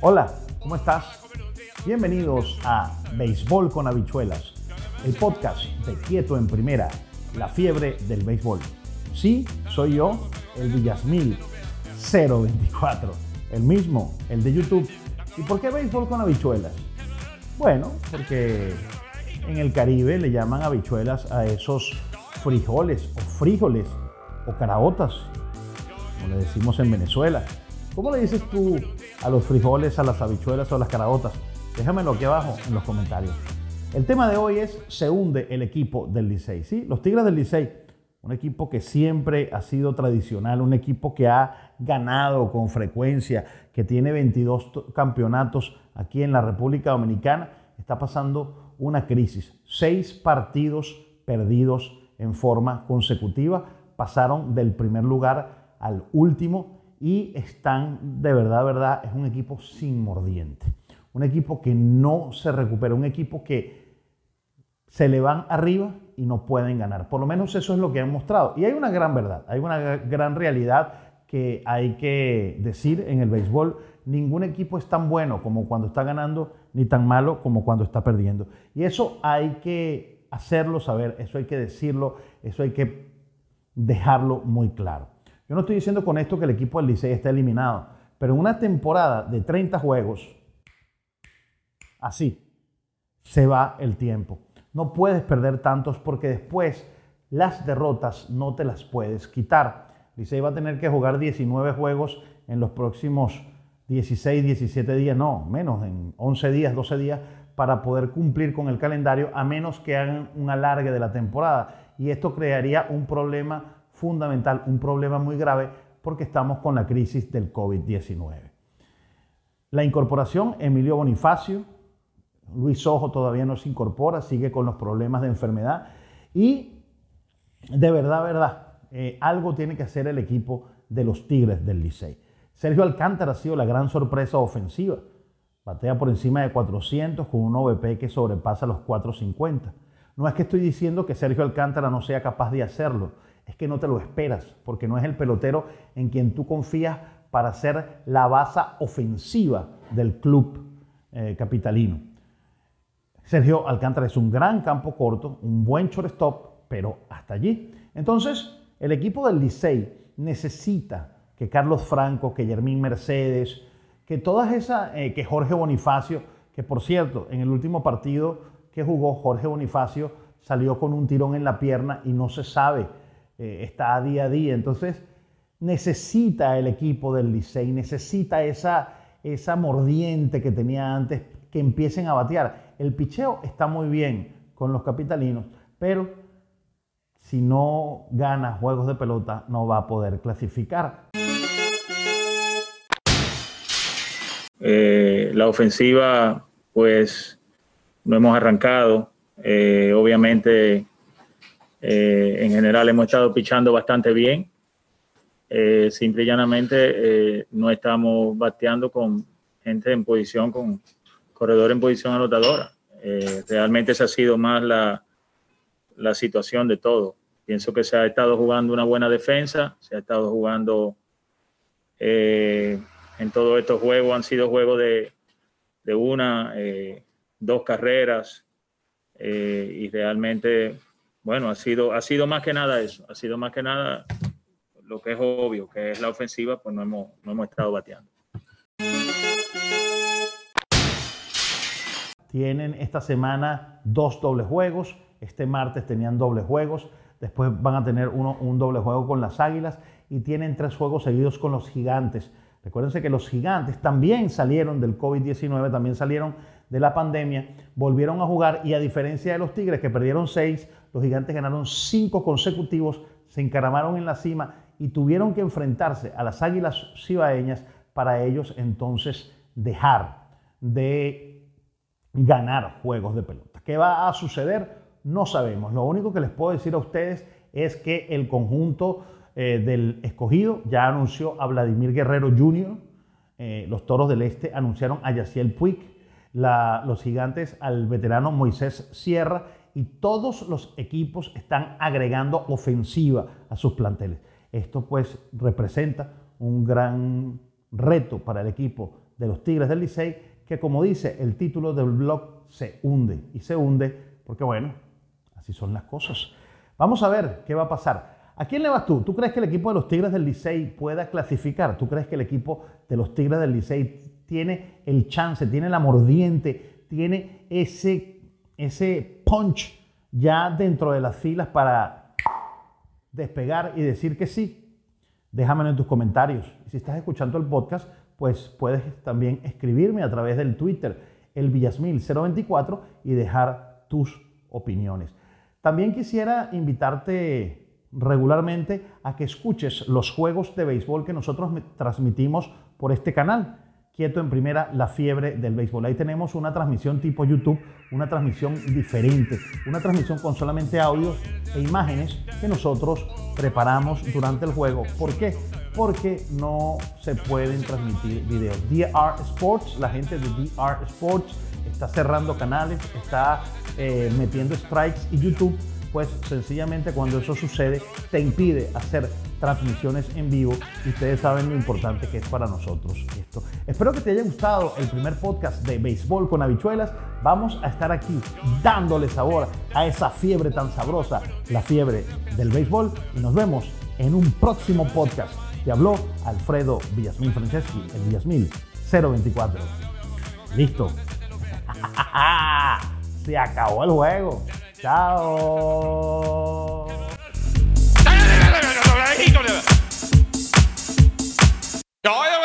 Hola, ¿cómo estás? Bienvenidos a Béisbol con habichuelas, el podcast de Quieto en Primera, la fiebre del béisbol. Sí, soy yo, el Villasmil 024, el mismo, el de YouTube. ¿Y por qué béisbol con habichuelas? Bueno, porque en el Caribe le llaman habichuelas a esos frijoles o frijoles o caraotas, como le decimos en Venezuela. ¿Cómo le dices tú a los frijoles, a las habichuelas o a las caraotas? Déjamelo aquí abajo en los comentarios. El tema de hoy es se hunde el equipo del Licey. ¿sí? Los Tigres del Licey, un equipo que siempre ha sido tradicional, un equipo que ha ganado con frecuencia, que tiene 22 campeonatos aquí en la República Dominicana, está pasando una crisis. Seis partidos perdidos en forma consecutiva pasaron del primer lugar al último y están, de verdad, verdad, es un equipo sin mordiente. Un equipo que no se recupera, un equipo que se le van arriba y no pueden ganar. Por lo menos eso es lo que han mostrado. Y hay una gran verdad, hay una gran realidad que hay que decir en el béisbol. Ningún equipo es tan bueno como cuando está ganando, ni tan malo como cuando está perdiendo. Y eso hay que hacerlo saber, eso hay que decirlo, eso hay que dejarlo muy claro. Yo no estoy diciendo con esto que el equipo del Licey está eliminado, pero en una temporada de 30 juegos, así, se va el tiempo. No puedes perder tantos porque después las derrotas no te las puedes quitar. Licey va a tener que jugar 19 juegos en los próximos 16, 17 días, no, menos, en 11 días, 12 días, para poder cumplir con el calendario, a menos que hagan un alargue de la temporada. Y esto crearía un problema fundamental, un problema muy grave, porque estamos con la crisis del COVID-19. La incorporación, Emilio Bonifacio, Luis Ojo todavía no se incorpora, sigue con los problemas de enfermedad y de verdad, verdad, eh, algo tiene que hacer el equipo de los Tigres del Licey. Sergio Alcántara ha sido la gran sorpresa ofensiva. Batea por encima de 400 con un OVP que sobrepasa los 450. No es que estoy diciendo que Sergio Alcántara no sea capaz de hacerlo, es que no te lo esperas, porque no es el pelotero en quien tú confías para ser la base ofensiva del club eh, capitalino. Sergio Alcántara es un gran campo corto, un buen shortstop, pero hasta allí. Entonces, el equipo del Licey necesita que Carlos Franco, que Germín Mercedes, que todas esas, eh, que Jorge Bonifacio, que por cierto, en el último partido que jugó Jorge Bonifacio salió con un tirón en la pierna y no se sabe, eh, está a día a día. Entonces, necesita el equipo del Licey, necesita esa, esa mordiente que tenía antes, que empiecen a batear. El picheo está muy bien con los capitalinos, pero si no gana juegos de pelota, no va a poder clasificar. Eh, la ofensiva, pues, no hemos arrancado. Eh, obviamente, eh, en general hemos estado pichando bastante bien. simple y llanamente no estamos bateando con gente en posición, con corredor en posición anotadora. realmente esa ha sido más la, la situación de todo. Pienso que se ha estado jugando una buena defensa, se ha estado jugando en todos estos juegos han sido juegos de, una, eh, dos carreras eh, y realmente, bueno, ha sido, ha sido más que nada eso, ha sido más que nada lo que es obvio, que es la ofensiva, pues no hemos, no hemos estado bateando. Tienen esta semana dos dobles juegos, este martes tenían dobles juegos, después van a tener uno, un doble juego con las Águilas y tienen tres juegos seguidos con los Gigantes. Recuérdense que los gigantes también salieron del COVID-19, también salieron de la pandemia, volvieron a jugar y a diferencia de los Tigres que perdieron seis, los gigantes ganaron cinco consecutivos, se encaramaron en la cima y tuvieron que enfrentarse a las águilas cibaeñas para ellos entonces dejar de ganar juegos de pelota. ¿Qué va a suceder? No sabemos. Lo único que les puedo decir a ustedes es que el conjunto eh, del escogido ya anunció a Vladimir Guerrero Jr., eh, los Toros del Este anunciaron a Yaciel Puig, los gigantes al veterano Moisés Sierra y todos los equipos están agregando ofensiva a sus planteles. Esto pues representa un gran reto para el equipo de los Tigres del Licey que como dice el título del blog se hunde y se hunde porque bueno, así son las cosas. Vamos a ver qué va a pasar. ¿A quién le vas tú? ¿Tú crees que el equipo de los Tigres del Licey pueda clasificar? ¿Tú crees que el equipo de los Tigres del Licey tiene el chance, tiene la mordiente, tiene ese, ese punch ya dentro de las filas para despegar y decir que sí? Déjamelo en tus comentarios. Si estás escuchando el podcast, pues puedes también escribirme a través del Twitter, el Villasmil024, y dejar tus opiniones. También quisiera invitarte regularmente a que escuches los juegos de béisbol que nosotros transmitimos por este canal. Quieto en primera, la fiebre del béisbol. Ahí tenemos una transmisión tipo YouTube, una transmisión diferente, una transmisión con solamente audio e imágenes que nosotros preparamos durante el juego. ¿Por qué? Porque no se pueden transmitir videos. DR Sports, la gente de DR Sports está cerrando canales, está eh, metiendo strikes y YouTube pues sencillamente cuando eso sucede te impide hacer transmisiones en vivo y ustedes saben lo importante que es para nosotros esto. Espero que te haya gustado el primer podcast de Béisbol con habichuelas. Vamos a estar aquí dándole sabor a esa fiebre tan sabrosa, la fiebre del béisbol y nos vemos en un próximo podcast. Te habló Alfredo Villasmil Franceschi, el Villasmil 024. Listo. Se acabó el juego. Ciao! Ja.